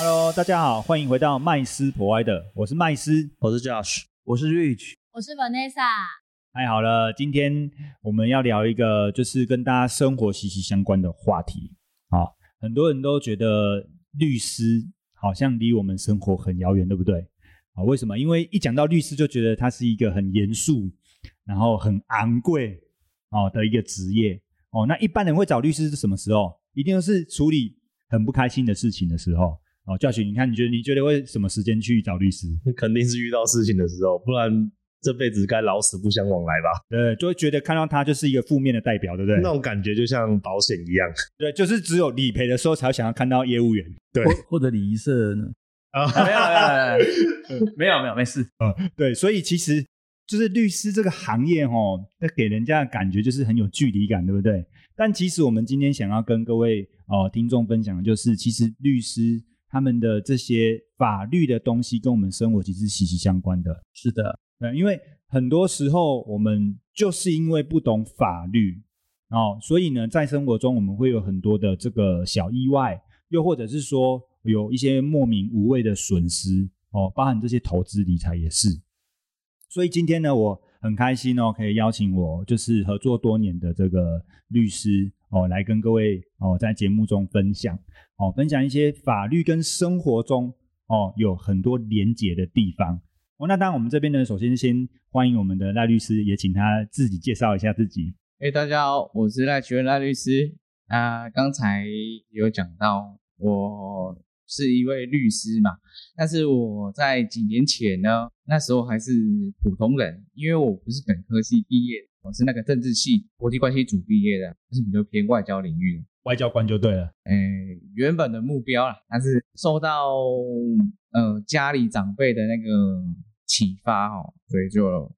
Hello，大家好，欢迎回到麦斯 Provider，我是麦斯。我是 Josh，我是 Rich，我是 Vanessa，太好了，今天我们要聊一个就是跟大家生活息息相关的话题。好，很多人都觉得律师好像离我们生活很遥远，对不对？啊，为什么？因为一讲到律师，就觉得他是一个很严肃，然后很昂贵哦的一个职业哦。那一般人会找律师是什么时候？一定是处理很不开心的事情的时候。哦，教训，你看，你觉得你觉得会什么时间去找律师？肯定是遇到事情的时候，不然这辈子该老死不相往来吧？对，就会觉得看到他就是一个负面的代表，对不对？那种感觉就像保险一样。对，就是只有理赔的时候才会想要看到业务员。对或或者礼仪社呢？啊，没有没有没有没有没事。对，所以其实就是律师这个行业哦，那给人家的感觉就是很有距离感，对不对？但其实我们今天想要跟各位哦、呃听众分享的就是，其实律师他们的这些法律的东西跟我们生活其实息息相关的。是的，对，因为很多时候我们就是因为不懂法律哦，所以呢，在生活中我们会有很多的这个小意外，又或者是说有一些莫名无谓的损失哦，包含这些投资理财也是。所以今天呢，我很开心哦，可以邀请我就是合作多年的这个律师哦，来跟各位哦在节目中分享哦，分享一些法律跟生活中哦有很多连结的地方。哦，那当然，我们这边呢，首先先欢迎我们的赖律师，也请他自己介绍一下自己。哎、大家好，我是赖学赖律师。啊、刚才有讲到我是一位律师嘛，但是我在几年前呢，那时候还是普通人，因为我不是本科系毕业，我是那个政治系国际关系组毕业的，就是比较偏外交领域的。外交官就对了。诶，原本的目标啦，但是受到呃家里长辈的那个启发哦，所以就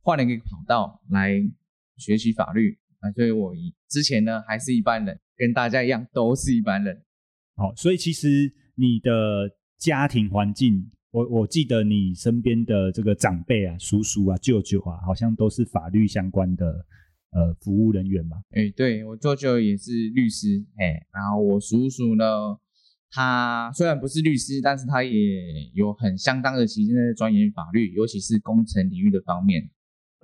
换了一个跑道来学习法律啊。所以我以之前呢还是一般人，跟大家一样都是一般人。好，所以其实你的家庭环境，我我记得你身边的这个长辈啊、叔叔啊、舅舅啊，好像都是法律相关的呃服务人员嘛。诶，对我舅舅也是律师，诶，然后我叔叔呢，他虽然不是律师，但是他也有很相当的时间在钻研法律，尤其是工程领域的方面。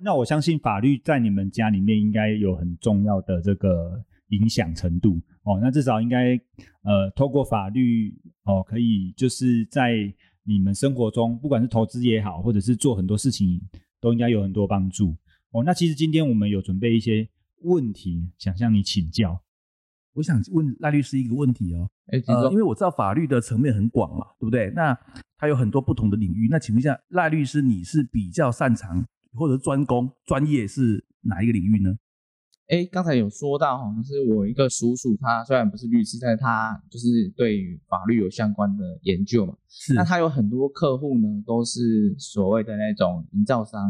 那我相信法律在你们家里面应该有很重要的这个影响程度哦。那至少应该呃，透过法律哦，可以就是在你们生活中，不管是投资也好，或者是做很多事情，都应该有很多帮助哦。那其实今天我们有准备一些问题，想向你请教。我想问赖律师一个问题哦，诶，请呃，说因为我知道法律的层面很广嘛，对不对？那它有很多不同的领域。那请问一下，赖律师，你是比较擅长或者专攻专业是哪一个领域呢？哎，刚才有说到哈，就是我一个叔叔，他虽然不是律师，但是他就是对于法律有相关的研究嘛。是那他有很多客户呢，都是所谓的那种营造商、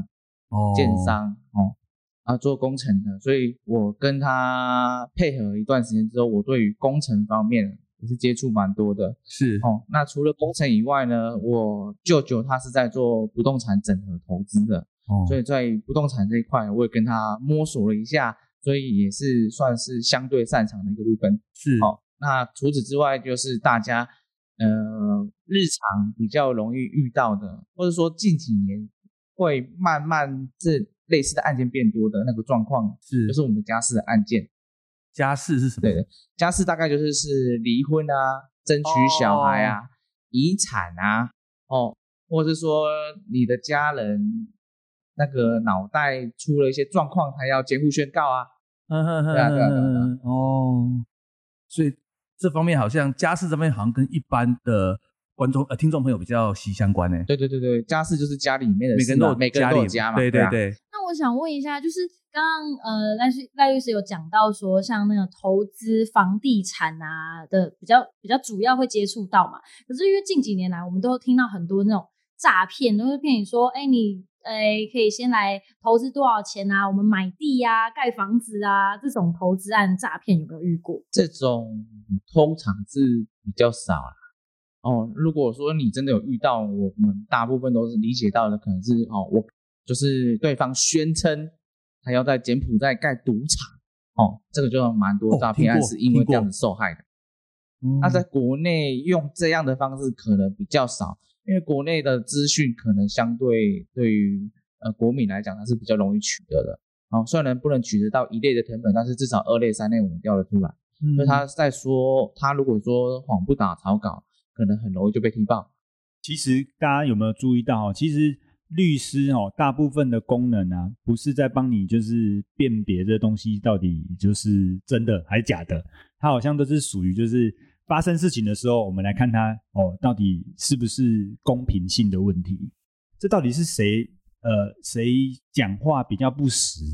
哦建商哦，啊做工程的，所以我跟他配合一段时间之后，我对于工程方面也是接触蛮多的是哦。那除了工程以外呢，我舅舅他是在做不动产整合投资的，哦所以在不动产这一块，我也跟他摸索了一下，所以也是算是相对擅长的一个部分。是好、那除此之外，就是大家呃日常比较容易遇到的，或者说近几年会慢慢这类似的案件变多的那个状况，是就是我们家事的案件。家事是什么？对的，家事大概就是是离婚啊、争取小孩啊、遗产啊，哦，或者是说你的家人那个脑袋出了一些状况，他要监护宣告啊。嗯哼哼对啊对啊对啊哦，所以这方面好像家事这方面好像跟一般的观众呃听众朋友比较息息相关呢。对对对对，家事就是家里面的每个人都有每个人家里都有家嘛。啊对对对，那我想问一下，就是刚刚呃赖律赖律师有讲到说，像那个投资房地产啊的比较比较主要会接触到嘛。可是因为近几年来，我们都听到很多那种诈骗，都是骗你说，哎，你哎可以先来投资多少钱啊？我们买地呀、盖房子啊，这种投资案诈骗有没有遇过？这种通常是比较少啦。哦，如果说你真的有遇到，我们大部分都是理解到的，可能是哦，我就是对方宣称他要在柬埔寨盖赌场，哦，这个就蛮多哦诈骗案是因为这样子受害的。那在国内用这样的方式可能比较少，因为国内的资讯可能相对对于呃国民来讲，它是比较容易取得的。哦，虽然不能取得到一类的成本，但是至少二类、三类我们调得出来。嗯所以他在说，他如果说谎不打草稿，可能很容易就被踢爆。其实大家有没有注意到哦？其实律师哦，大部分的功能啊，不是在帮你就是辨别这东西到底就是真的还是假的，它好像都是属于就是发生事情的时候，我们来看它哦，到底是不是公平性的问题？这到底是谁呃谁讲话比较不实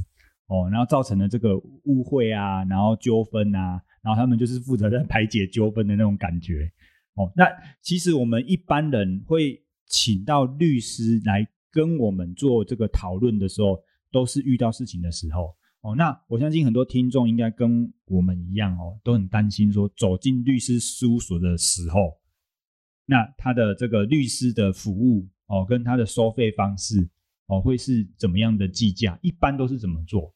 哦，然后造成了这个误会啊，然后纠纷啊，然后他们就是负责在排解纠纷的那种感觉。哦，那其实我们一般人会请到律师来跟我们做这个讨论的时候，都是遇到事情的时候。哦，那我相信很多听众应该跟我们一样哦，都很担心说走进律师事务所的时候，那他的这个律师的服务哦，跟他的收费方式哦，会是怎么样的计价？一般都是怎么做？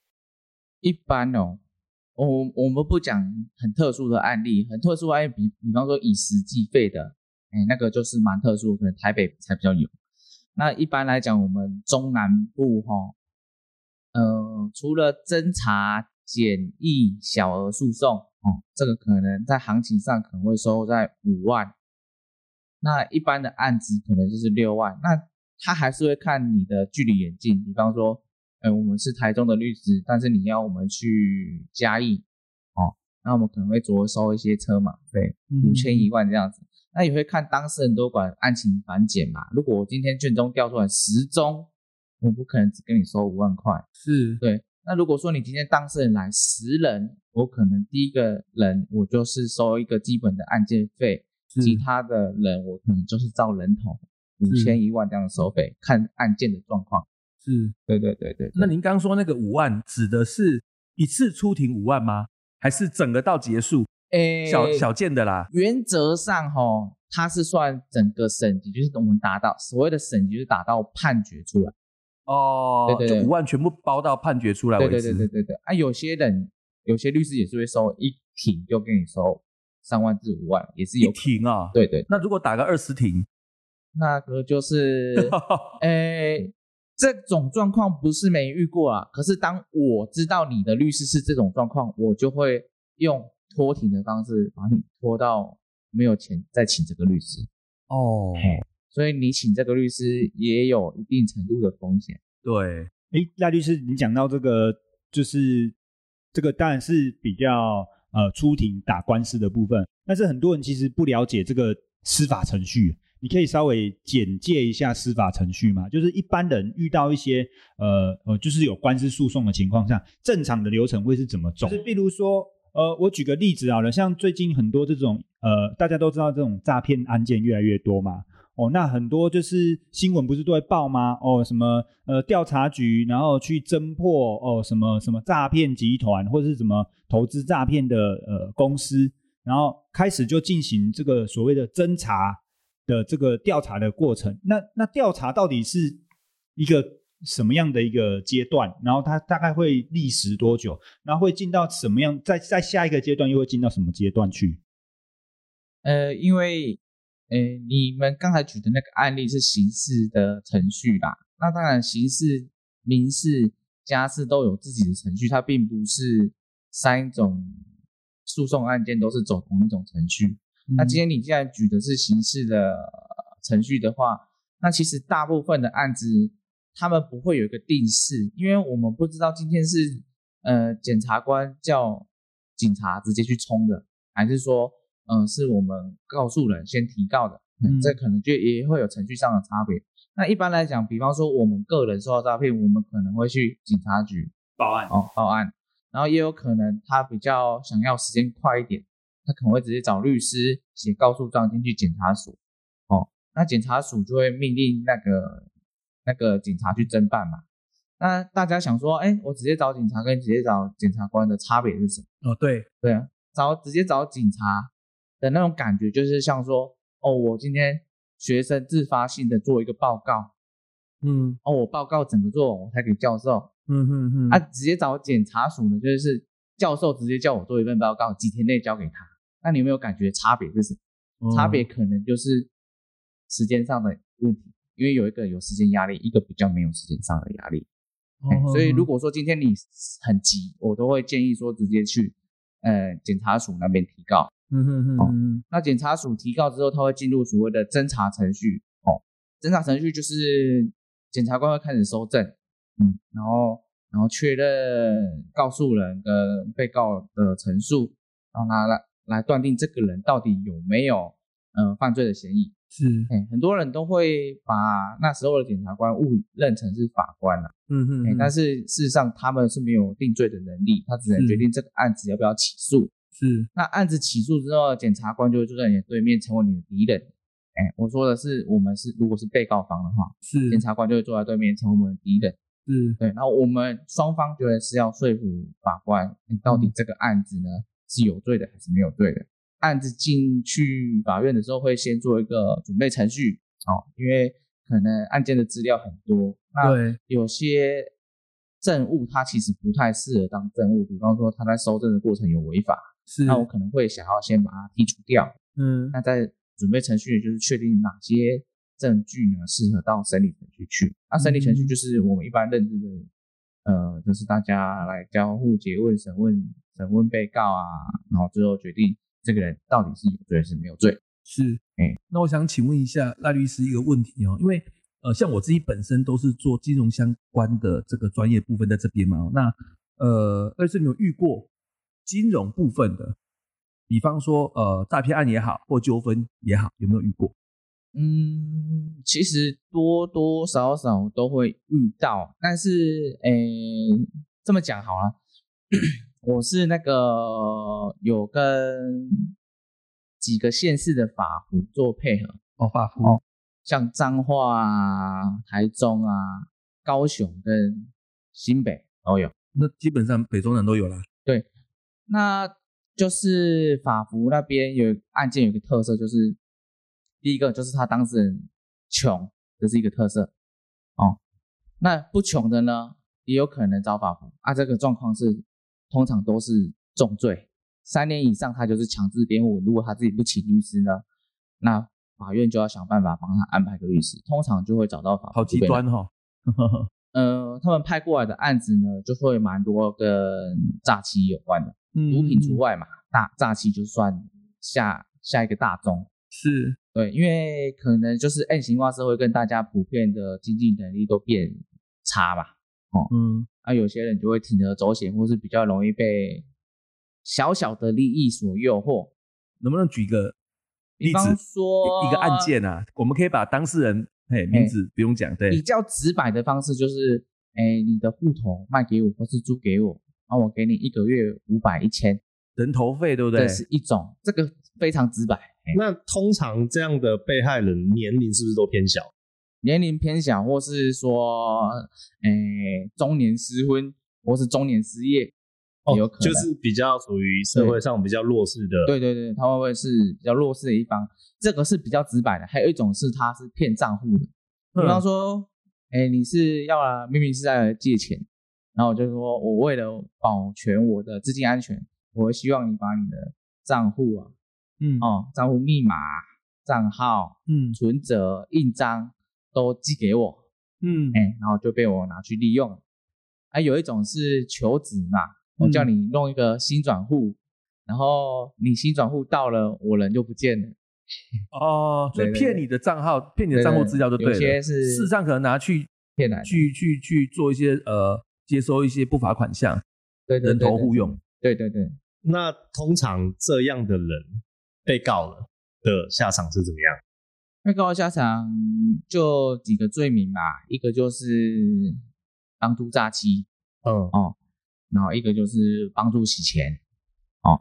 一般哦，我我们不讲很特殊的案例，很特殊的案例，比比方说以时计费的，哎，那个就是蛮特殊，可能台北才比较有。那一般来讲，我们中南部哈、呃，除了侦查、简易、小额诉讼哦，这个可能在行情上可能会收在五万，那一般的案子可能就是六万，那他还是会看你的距离远近，比方说，呃，我们是台中的律师，但是你要我们去嘉义，哦，那我们可能会着收一些车马费，五千一万这样子。那也会看当事人多寡案情繁简嘛。如果我今天卷宗调出来十宗，我不可能只跟你收五万块。是对，那如果说你今天当事人来十人，我可能第一个人我就是收一个基本的案件费，其他的人我可能就是照人头五是千一万这样的收费，看案件的状况。是。对对对对，那您刚说那个五万指的是一次出庭五万吗？还是整个到结束诶小小件的啦？原则上哈，它是算整个审级，就是我们达到所谓的审级，就是达到判决出来。哦，对对对就五万全部包到判决出来为对止。对对对对对啊，有些人有些律师也是会收一庭就给你收三万至五万，也是有一庭啊。对对，那如果打个二十庭，那个就是，哎，这种状况不是没遇过啊。可是当我知道你的律师是这种状况，我就会用拖庭的方式把你拖到没有钱再请这个律师。哦，所以你请这个律师也有一定程度的风险。对，诶，赖律师，你讲到这个，就是这个当然是比较呃出庭打官司的部分，但是很多人其实不了解这个司法程序。你可以稍微简介一下司法程序吗？就是一般人遇到一些呃呃，就是有官司诉讼的情况下，正常的流程会是怎么走？就是比如说，呃，我举个例子好了，像最近很多这种呃，大家都知道这种诈骗案件越来越多嘛，哦，那很多就是新闻不是都会报吗？哦，什么呃调查局，然后去侦破哦什么什么诈骗集团或者是什么投资诈骗的呃公司，然后开始就进行这个所谓的侦查的这个调查的过程。那那调查到底是一个什么样的一个阶段？然后它大概会历时多久？然后会进到什么样？在在下一个阶段又会进到什么阶段去？呃，因为呃，你们刚才举的那个案例是刑事的程序啦，那当然刑事、民事、家事都有自己的程序，它并不是三种诉讼案件都是走同一种程序。那今天你既然举的是刑事的呃程序的话，那其实大部分的案子他们不会有一个定式，因为我们不知道今天是呃检察官叫警察直接去冲的，还是说嗯、呃是我们告诉人先提告的，嗯嗯这可能就也会有程序上的差别。那一般来讲，比方说我们个人受到诈骗，我们可能会去警察局报案哦报案，然后也有可能他比较想要时间快一点，他可能会直接找律师写告诉状进去检察署，哦，那检察署就会命令那个那个警察去侦办嘛。那大家想说，哎，我直接找警察跟直接找检察官的差别是什么？哦，对，对啊，找直接找警察的那种感觉，就是像说，哦，我今天学生自发性的做一个报告，嗯哦，我报告整个做完，我才给教授。嗯嗯嗯，啊，直接找检查署呢，就是教授直接叫我做一份报告，几天内交给他。那你有没有感觉差别是什么？哦差别可能就是时间上的问题，因为有一个有时间压力，一个比较没有时间上的压力。所以如果说今天你很急，我都会建议说直接去呃检察署那边提告。嗯嗯嗯嗯那检察署提告之后，他会进入所谓的侦查程序。哦，侦查程序就是检察官会开始搜证，嗯，然后然后确认告诉人跟被告的陈述，然后拿来来断定这个人到底有没有呃犯罪的嫌疑。是，哎，很多人都会把那时候的检察官误认成是法官了、嗯嗯哎，但是事实上他们是没有定罪的能力，他只能决定这个案子要不要起诉。是，那案子起诉之后，检察官就会坐在你的对面，成为你的敌人。哎，我说的是，我们是如果是被告方的话，是检察官就会坐在对面，成为我们的敌人。是，对，然后我们双方觉得是要说服法官，你到底这个案子呢是有罪的还是没有罪的？案子进去法院的时候，会先做一个准备程序，哦，因为可能案件的资料很多，那对，有些证物它其实不太适合当证物，比方说他在收证的过程有违法，是，那我可能会想要先把它剔除掉。嗯那在准备程序，就是确定哪些证据呢适合到审理程序去。那审理程序嗯就是我们一般认知的，呃，就是大家来交互诘问、审问、审问被告啊，然后最后决定这个人到底是有罪还是没有罪。是，哎那我想请问一下赖律师一个问题哦，因为呃，像我自己本身都是做金融相关的这个专业部分在这边嘛，那呃，但是你有遇过金融部分的，比方说呃诈骗案也好，或纠纷也好，有没有遇过？嗯，其实多多少少都会遇到，但是诶，这么讲好了，我是那个有跟几个县市的法服做配合，哦，法服哦像彰化啊、台中啊、高雄跟新北都有。那基本上北中南都有啦。那就是法服那边有案件有个特色，就是第一个就是他当事人穷，这是一个特色哦。那不穷的呢，也有可能找法服啊。这个状况是通常都是重罪，三年以上他就是强制辩护。如果他自己不请律师呢，那法院就要想办法帮他安排个律师，通常就会找到法服好极端哈、呃，他们派过来的案子呢，就会蛮多跟诈欺有关的，嗯毒品除外嘛，大诈欺就算下下一个大宗。是对，因为可能就是 N 型化社会跟大家普遍的经济能力都变差嘛，嗯啊，有些人就会铤而走险，或是比较容易被小小的利益所诱惑。能不能举一个例子比方？说一一个案件啊，我们可以把当事人嘿名字不用讲，对比，较直白的方式就是，哎，你的户头卖给我，或是租给我，然后我给你一个月五百、一千，人头费对不对这？是一种，这个非常直白。哎那通常这样的被害人年龄是不是都偏小？年龄偏小，或是说，哎、中年失婚，或是中年失业，也有可能。哦就是比较属于社会上比较弱势的。对对对，他会不会是比较弱势的一方？这个是比较直白的。还有一种是他是骗账户的，比方说，哎、你是要啊明明是在借钱，然后我就说我为了保全我的资金安全，我希望你把你的账户啊，嗯哦，账户密码、账号、嗯存折、印章都寄给我，嗯哎、然后就被我拿去利用了。还、有一种是求职嘛，我叫你弄一个新转户，然后你新转户到了，我人就不见了。哦，就是对对对骗你的账号，骗你的账户资料就对了。有些是事实上可能拿去骗来去去去做一些呃接收一些不法款项，对对人头户用。对对对，那通常这样的人被告了的下场是怎么样？被告的下场就几个罪名吧，一个就是帮助诈欺嗯，哦，然后一个就是帮助洗钱哦，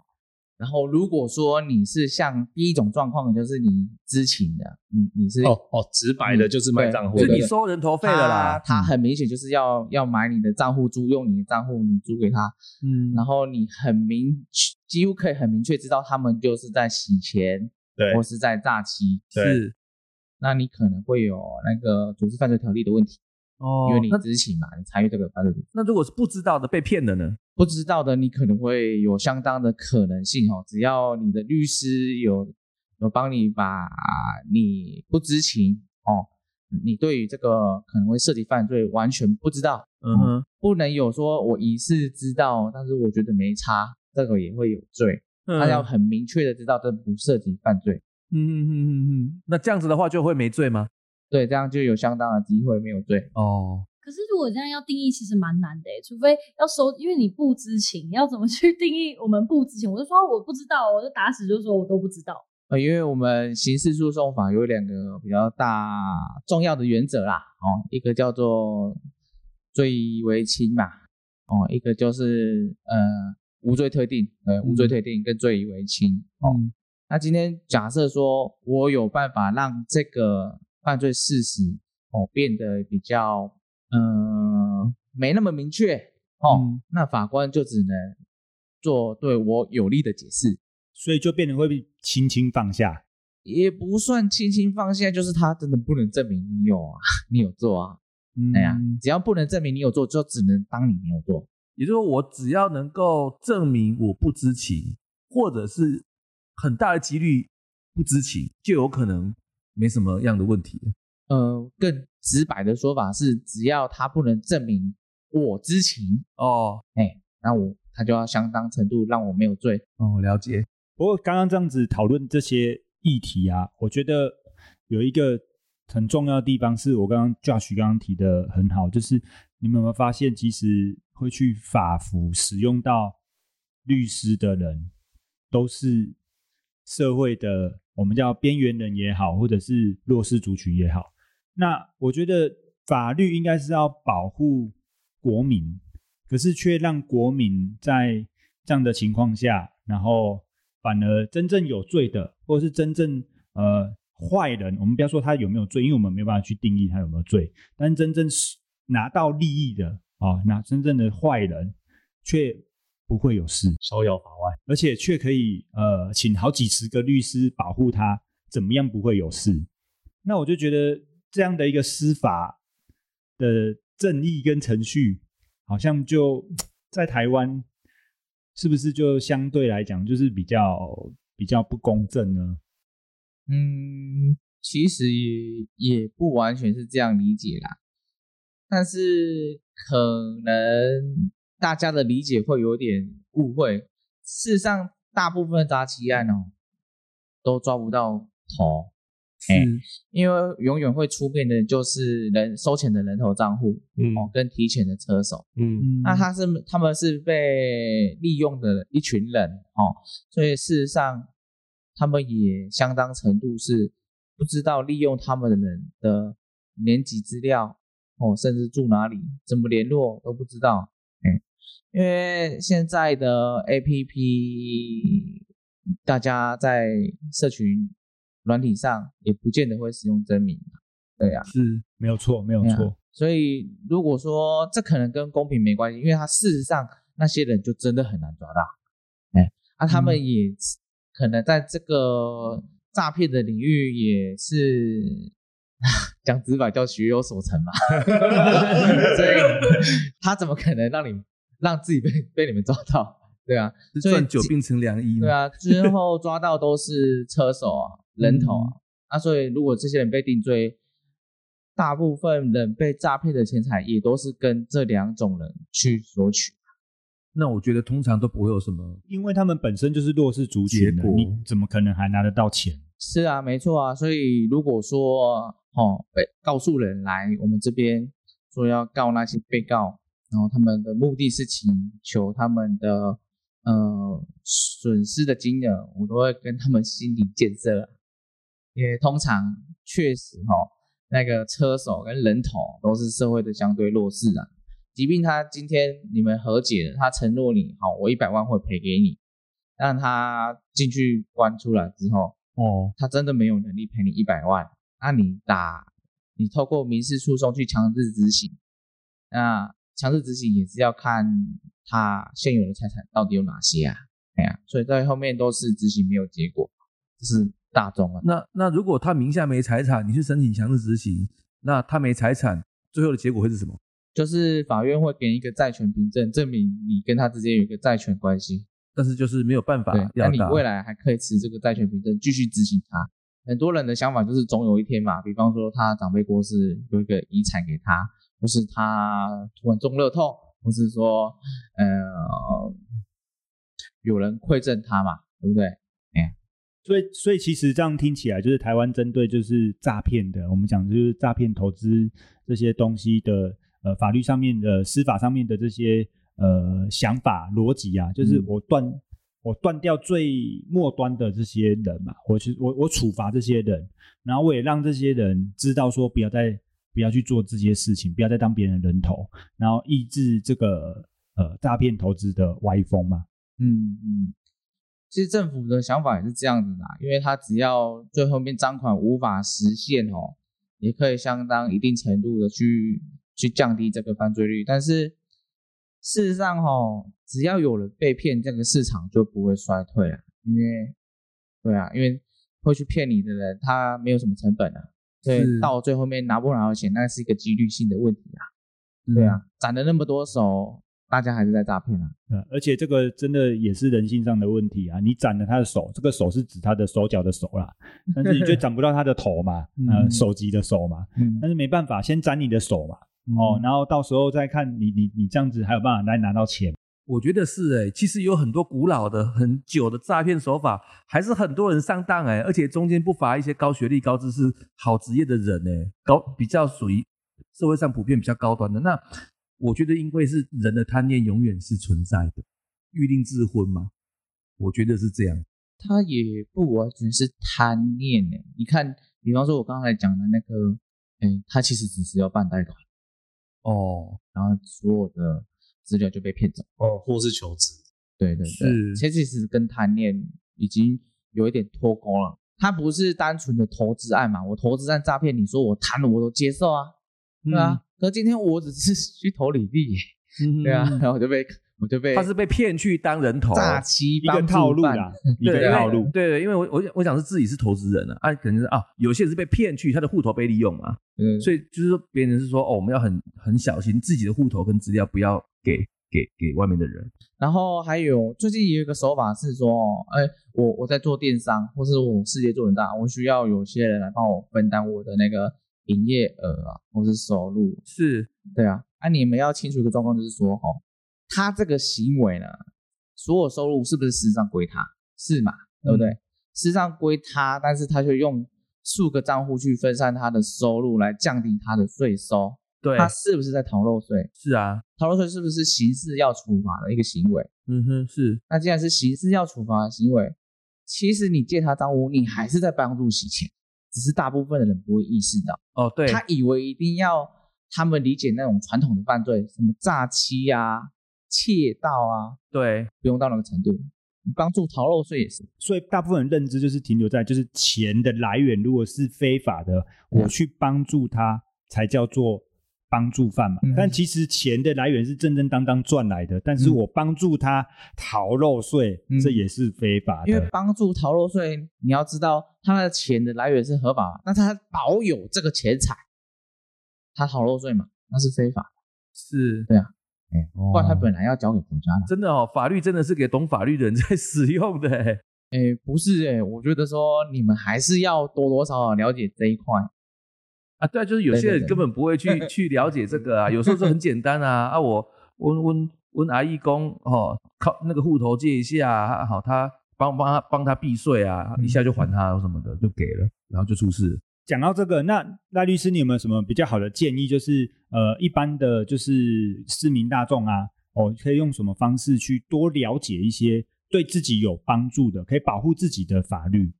然后如果说你是像第一种状况，就是你知情的，你你是哦哦，直白的就是卖账户的是对你收人头费了啦。他他很明显就是要要买你的账户租用你的账户，你租给他，嗯，然后你很明几乎可以很明确知道他们就是在洗钱对或是在诈欺，是那你可能会有那个组织犯罪条例的问题，哦因为你知情嘛，你参与这个犯罪组织。那如果是不知道的被骗的呢？不知道的，你可能会有相当的可能性哦。只要你的律师有有帮你把你不知情哦，你对于这个可能会涉及犯罪完全不知道，嗯哼，不能有说我疑似知道，但是我觉得没差，这个也会有罪。他要很明确的知道这不涉及犯罪，嗯嗯嗯嗯嗯，那这样子的话就会没罪吗？对，这样就有相当的机会没有罪。哦，可是如果这样要定义，其实蛮难的诶，除非要收，因为你不知情，要怎么去定义我们不知情？我就说我不知道，我就打死就说我都不知道。呃，因为我们刑事诉讼法有两个比较大重要的原则啦，哦，一个叫做罪疑为轻嘛，哦，一个就是呃无罪推定，呃无罪推定跟罪疑为轻。哦，嗯那今天假设说我有办法让这个犯罪事实哦变得比较呃没那么明确哦，嗯那法官就只能做对我有利的解释。所以就变得会被轻轻放下。也不算轻轻放下，就是他真的不能证明你有啊，你有做啊。嗯哎呀，只要不能证明你有做，就只能当你没有做。也就是说，我只要能够证明我不知情，或者是很大的几率不知情，就有可能没什么样的问题。呃，更直白的说法是，只要他不能证明我知情，哦哎，那我他就要相当程度让我没有罪。哦，了解。不过刚刚这样子讨论这些议题啊，我觉得有一个很重要的地方是我刚刚 Josh 刚刚提的很好，就是你们有没有发现，其实会去法服使用到律师的人，都是社会的我们叫边缘人也好，或者是弱势族群也好。那我觉得法律应该是要保护国民，可是却让国民在这样的情况下，然后反而真正有罪的，或者是真正呃坏人，我们不要说他有没有罪，因为我们没有办法去定义他有没有罪，但真正是拿到利益的啊，那真正的坏人却不会有事，逍遥法外。而且却可以呃请好几十个律师保护他，怎么样不会有事？那我就觉得这样的一个司法的正义跟程序，好像就在台湾是不是就相对来讲就是比较比较不公正呢？嗯，其实也也不完全是这样理解啦，但是可能大家的理解会有点误会。事实上，大部分诈欺案哦都抓不到头，哎是因为永远会出面的就是人收钱的人头账户嗯哦，跟提钱的车手。嗯嗯那他是他们是被利用的一群人哦，所以事实上他们也相当程度是不知道利用他们的人的年级资料哦，甚至住哪里、怎么联络都不知道。哎，因为现在的 A P P，大家在社群软体上也不见得会使用真名，对啊，是没有错，没有错。所以如果说这可能跟公平没关系，因为他事实上那些人就真的很难抓到，哎，啊，他们也可能在这个诈骗的领域也是 讲直白叫学有所成嘛，所以他怎么可能让你让自己被 被你们抓到？对啊，所以赚久病成良医嘛。对啊，之后抓到都是车手啊、人头啊，啊，所以如果这些人被定罪，大部分人被诈骗的钱财也都是跟这两种人去索取。那我觉得通常都不会有什么因为他们本身就是弱势族群的，你怎么可能还拿得到钱？是啊，没错啊，所以如果说哦，被告诉人来我们这边说要告那些被告，然后他们的目的是请求他们的呃损失的金额，我都会跟他们心理建设啊，因为通常确实哦，那个车手跟人头都是社会的相对弱势啊。即便他今天你们和解了，他承诺你好，我一百万会赔给你，但他进去关出来之后，哦，他真的没有能力赔你一百万，那你打你透过民事诉讼去强制执行，那强制执行也是要看他现有的财产到底有哪些啊？哎呀，所以在后面都是执行没有结果，这是大众啊。那那如果他名下没财产，你去申请强制执行，那他没财产，最后的结果会是什么？就是法院会给你一个债权凭证，证明你跟他之间有一个债权关系。但是就是没有办法对，那你未来还可以持这个债权凭证继续执行他。很多人的想法就是总有一天嘛，比方说他长辈过世，有一个遗产给他，或是他突然中乐透，或是说呃有人馈赠他嘛，对不对？所以，所以其实这样听起来，就是台湾针对就是诈骗的，我们讲就是诈骗投资这些东西的，呃，法律上面的、司法上面的这些呃想法逻辑啊，就是嗯我断、我断掉最末端的这些人嘛，我去我我处罚这些人，然后我也让这些人知道说不要再不要去做这些事情，不要再当别人的人头，然后抑制这个呃诈骗投资的歪风嘛。嗯嗯，其实政府的想法也是这样子的，因为他只要最后面赃款无法实现哦，也可以相当一定程度的去去降低这个犯罪率。但是事实上哦，只要有人被骗，这个市场就不会衰退啊，因为对啊，因为会去骗你的人，他没有什么成本啊，所以到最后面拿不拿到钱，那是一个几率性的问题啊。对啊，斩了那么多手，大家还是在诈骗啊。呃，而且这个真的也是人性上的问题啊！你斩了他的手，这个手是指他的手脚的手啦，但是你却斩不到他的头嘛，呃，嗯手级的手嘛，嗯但是没办法，先斩你的手嘛，嗯哦，然后到时候再看你你你这样子还有办法来拿到钱，我觉得是哎、其实有很多古老的、很久的诈骗手法，还是很多人上当哎、而且中间不乏一些高学历、高知识、好职业的人哎、高比较属于社会上普遍比较高端的。那我觉得，因为是人的贪念永远是存在的，预定智昏嘛，我觉得是这样。他也不完全是贪念哎。你看，比方说我刚才讲的那个，哎，他其实只是要办贷款，哦，然后所有的资料就被骗走。哦，或是求职，对对对，其实其实跟贪念已经有一点脱钩了。他不是单纯的投资案嘛，我投资案诈骗，你说我贪了我都接受啊，对啊。可是今天我只是 去投履历耶，嗯，对啊，嗯然后我就被我就被他是被骗去当人头，诈欺一个套路啦，一个套路。对对，因为我我我想是自己是投资人啊，啊，可能是啊，有些人是被骗去，他的户头被利用嘛，嗯，所以就是说别人是说哦，我们要很很小心自己的户头跟资料不要给给给外面的人。然后还有最近也有一个手法是说，哎，我我在做电商，或是我事业做很大，我需要有些人来帮我分担我的那个营业额啊，或是收入。是，对啊，啊，你们要清楚一个状况，就是说，哦，他这个行为呢，所有收入是不是事实上归他？是嘛？对不对？事实上归他，但是他却用数个账户去分散他的收入，来降低他的税收。对，他是不是在逃漏税？是啊，逃漏税是不是刑事要处罚的一个行为？嗯哼，是，那既然是刑事要处罚的行为，其实你借他账户，你还是在帮助洗钱，只是大部分的人不会意识到，哦，对，他以为一定要他们理解那种传统的犯罪，什么诈欺啊、窃盗啊，对，不用到那个程度，帮助逃漏税也是。所以大部分人认知就是停留在就是钱的来源如果是非法的，嗯。我去帮助他才叫做帮助犯嘛。嗯。但其实钱的来源是正正当当赚来的，但是嗯。我帮助他逃漏税，嗯。这也是非法因为。帮助逃漏税，你要知道他的钱的来源是合法，那他保有这个钱财，他逃漏税嘛，那是非法，是，对啊，哦不然他本来要交给国家的。真的哦，法律真的是给懂法律的人在 使用的，哎诶，不是哎，我觉得说你们还是要多多少少了解这一块。啊，对啊，就是有些人根本不会去 去了解这个啊，有时候是很简单啊，啊，我问问问阿义公哦，靠那个户头借一下啊，好，他帮帮他帮他避税啊，一下就还他什么的，就给了，然后就出事了。讲到这个，那赖律师，你有没有什么比较好的建议？就是呃，一般的就是市民大众啊，哦，可以用什么方式去多了解一些对自己有帮助的，可以保护自己的法律？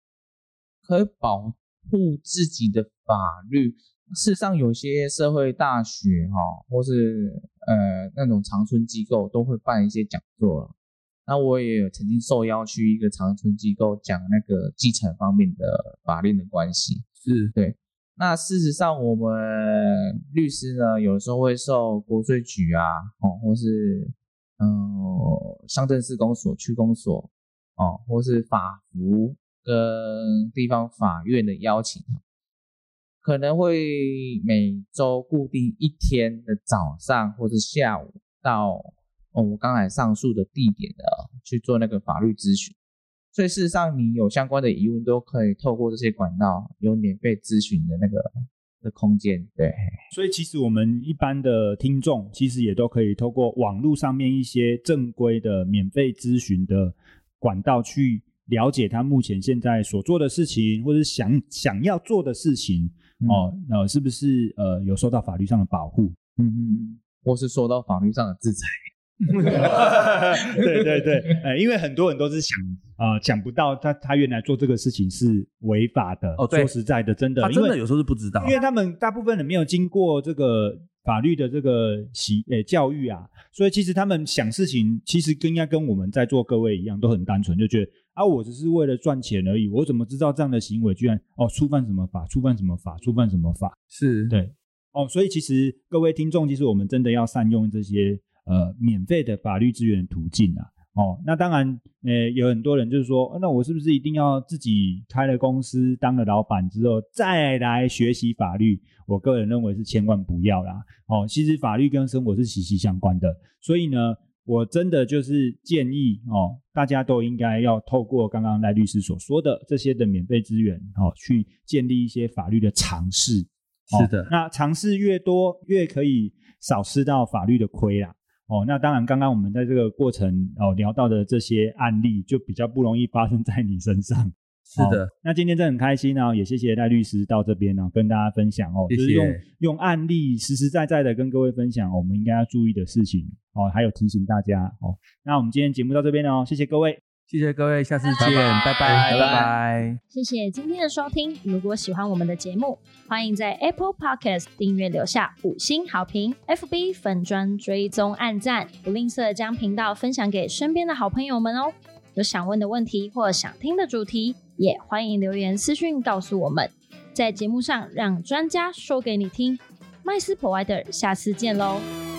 可以保护自己的法律。事实上，有些社会大学哈、或是呃那种长春机构都会办一些讲座了。那我也有曾经受邀去一个长春机构讲那个继承方面的法令的关系。是对那事实上，我们律师呢，有时候会受国税局啊，哦，或是嗯、乡镇市公所、区公所，哦，或是法服跟地方法院的邀请，可能会每周固定一天的早上或是下午到哦我刚才上述的地点的去做那个法律咨询。所以事实上，你有相关的疑问都可以透过这些管道有免费咨询的那个的空间。对，所以其实我们一般的听众，其实也都可以透过网络上面一些正规的免费咨询的管道去了解他目前现在所做的事情，或者想想要做的事情、哦，呃，是不是呃有受到法律上的保护？嗯嗯，或是受到法律上的制裁。对对对，呃，因为很多人都是想呃想不到他他原来做这个事情是违法的。哦对说实在的，真的，因为他真的有时候是不知道因，为他们大部分人没有经过这个法律的这个习诶、教育啊，所以其实他们想事情其实跟应该跟我们在座各位一样，都很单纯，就觉得啊，我只是为了赚钱而已，我怎么知道这样的行为居然哦触犯什么法，触犯什么法，触犯什么法？是对哦，所以其实各位听众，其实我们真的要善用这些呃免费的法律资源的途径啊。哦，那当然，呃，有很多人就是说，呃那我是不是一定要自己开了公司，当了老板之后再来学习法律？我个人认为是千万不要啦。哦，其实法律跟生活是息息相关的，所以呢，我真的就是建议哦，大家都应该要透过刚刚赖律师所说的这些的免费资源，哦，去建立一些法律的常识。是的哦那尝试越多，越可以少吃到法律的亏啦。哦，那当然，刚刚我们在这个过程哦聊到的这些案例，就比较不容易发生在你身上。是的哦，那今天真的很开心哦，也谢谢赖律师到这边呢、跟大家分享哦，谢谢就是用用案例实实在在的跟各位分享、哦我们应该要注意的事情哦，还有提醒大家哦。那我们今天节目到这边哦，谢谢各位。谢谢各位，下次见，拜拜，拜拜拜拜。谢谢今天的收听。如果喜欢我们的节目，欢迎在 Apple Podcast 订阅留下五星好评，FB 粉砖追踪按赞，不吝啬将频道分享给身边的好朋友们哦。有想问的问题或想听的主题，也欢迎留言私讯告诉我们，在节目上让专家说给你听。麦斯 Provider，下次见喽。